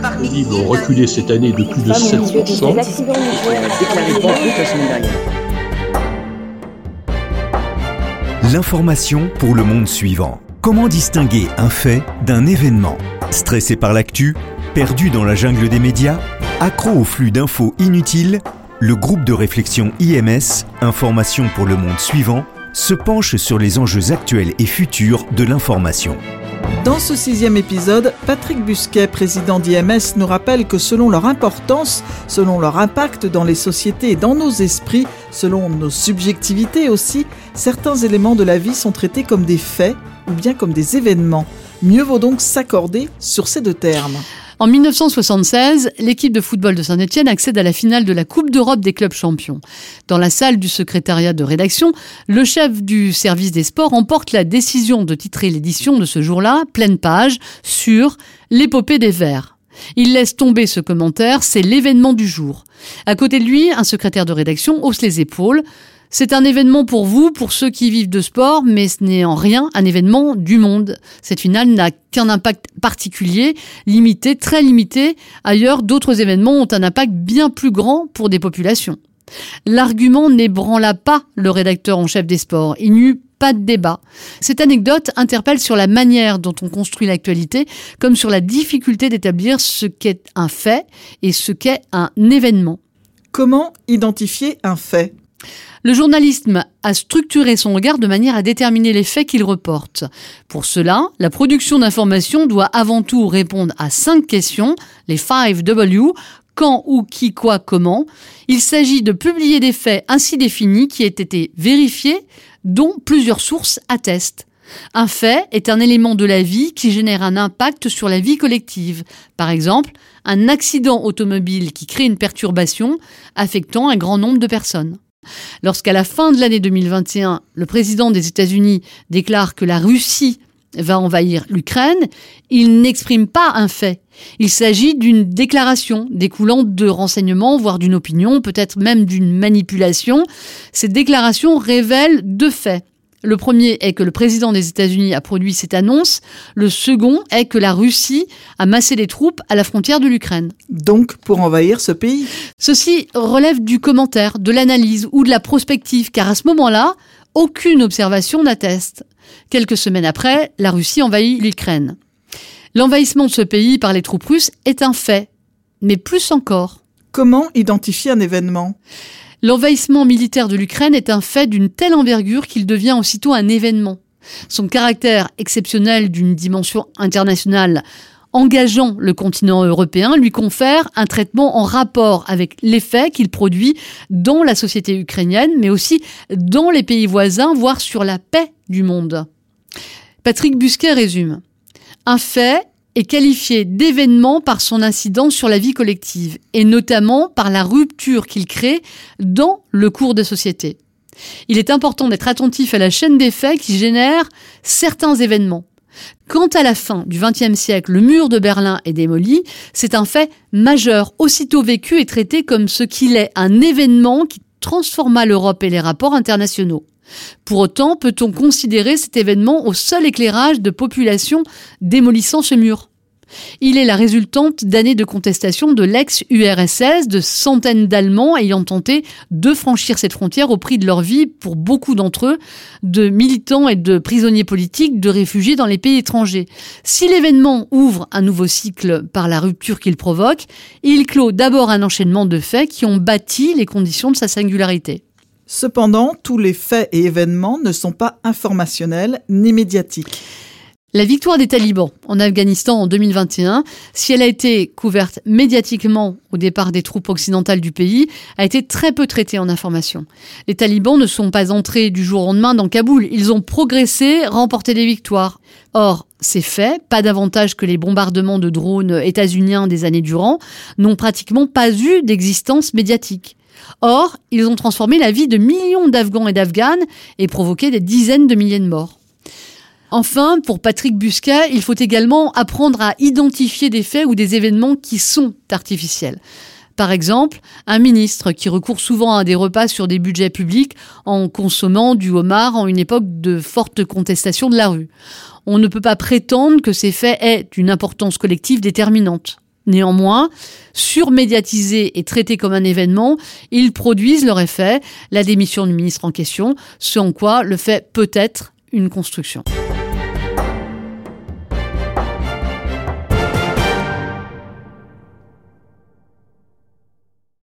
par reculé cette année de plus de 7%. L'information pour le monde suivant. Comment distinguer un fait d'un événement? Stressé par l'actu Perdu dans la jungle des médias Accro au flux d'infos inutiles Le groupe de réflexion IMS, Information pour le monde suivant, se penche sur les enjeux actuels et futurs de l'information. Dans ce sixième épisode, Patrick Busquet, président d'IMS, nous rappelle que selon leur importance, selon leur impact dans les sociétés et dans nos esprits, selon nos subjectivités aussi, certains éléments de la vie sont traités comme des faits ou bien comme des événements. Mieux vaut donc s'accorder sur ces deux termes. En 1976, l'équipe de football de Saint-Etienne accède à la finale de la Coupe d'Europe des clubs champions. Dans la salle du secrétariat de rédaction, le chef du service des sports emporte la décision de titrer l'édition de ce jour-là, pleine page, sur l'épopée des Verts. Il laisse tomber ce commentaire, c'est l'événement du jour. À côté de lui, un secrétaire de rédaction hausse les épaules. C'est un événement pour vous, pour ceux qui vivent de sport, mais ce n'est en rien un événement du monde. Cette finale n'a qu'un impact particulier, limité, très limité. Ailleurs, d'autres événements ont un impact bien plus grand pour des populations. L'argument n'ébranla pas le rédacteur en chef des sports. Il n'y eut pas de débat. Cette anecdote interpelle sur la manière dont on construit l'actualité, comme sur la difficulté d'établir ce qu'est un fait et ce qu'est un événement. Comment identifier un fait? Le journalisme a structuré son regard de manière à déterminer les faits qu'il reporte. Pour cela, la production d'informations doit avant tout répondre à cinq questions, les 5 W, quand, où, qui, quoi, comment. Il s'agit de publier des faits ainsi définis qui aient été vérifiés, dont plusieurs sources attestent. Un fait est un élément de la vie qui génère un impact sur la vie collective. Par exemple, un accident automobile qui crée une perturbation affectant un grand nombre de personnes. Lorsqu'à la fin de l'année 2021, le président des États-Unis déclare que la Russie va envahir l'Ukraine, il n'exprime pas un fait. Il s'agit d'une déclaration découlant de renseignements, voire d'une opinion, peut-être même d'une manipulation. Cette déclaration révèle deux faits. Le premier est que le président des États-Unis a produit cette annonce. Le second est que la Russie a massé des troupes à la frontière de l'Ukraine. Donc pour envahir ce pays Ceci relève du commentaire, de l'analyse ou de la prospective, car à ce moment-là, aucune observation n'atteste. Quelques semaines après, la Russie envahit l'Ukraine. L'envahissement de ce pays par les troupes russes est un fait, mais plus encore. Comment identifier un événement? L'envahissement militaire de l'Ukraine est un fait d'une telle envergure qu'il devient aussitôt un événement. Son caractère exceptionnel d'une dimension internationale engageant le continent européen lui confère un traitement en rapport avec l'effet qu'il produit dans la société ukrainienne, mais aussi dans les pays voisins, voire sur la paix du monde. Patrick Busquet résume. Un fait est qualifié d'événement par son incidence sur la vie collective, et notamment par la rupture qu'il crée dans le cours de société. Il est important d'être attentif à la chaîne des faits qui génèrent certains événements. Quand à la fin du XXe siècle le mur de Berlin est démoli, c'est un fait majeur, aussitôt vécu et traité comme ce qu'il est, un événement qui transforma l'Europe et les rapports internationaux. Pour autant, peut-on considérer cet événement au seul éclairage de populations démolissant ce mur? Il est la résultante d'années de contestation de l'ex-URSS, de centaines d'Allemands ayant tenté de franchir cette frontière au prix de leur vie pour beaucoup d'entre eux, de militants et de prisonniers politiques, de réfugiés dans les pays étrangers. Si l'événement ouvre un nouveau cycle par la rupture qu'il provoque, il clôt d'abord un enchaînement de faits qui ont bâti les conditions de sa singularité. Cependant, tous les faits et événements ne sont pas informationnels ni médiatiques. La victoire des talibans en Afghanistan en 2021, si elle a été couverte médiatiquement au départ des troupes occidentales du pays, a été très peu traitée en information. Les talibans ne sont pas entrés du jour au lendemain dans Kaboul, ils ont progressé, remporté des victoires. Or, ces faits, pas davantage que les bombardements de drones états-uniens des années durant, n'ont pratiquement pas eu d'existence médiatique. Or, ils ont transformé la vie de millions d'Afghans et d'Afghanes et provoqué des dizaines de milliers de morts. Enfin, pour Patrick Busquet, il faut également apprendre à identifier des faits ou des événements qui sont artificiels. Par exemple, un ministre qui recourt souvent à des repas sur des budgets publics en consommant du homard en une époque de forte contestation de la rue. On ne peut pas prétendre que ces faits aient une importance collective déterminante. Néanmoins, surmédiatisés et traités comme un événement, ils produisent leur effet, la démission du ministre en question, ce en quoi le fait peut être une construction.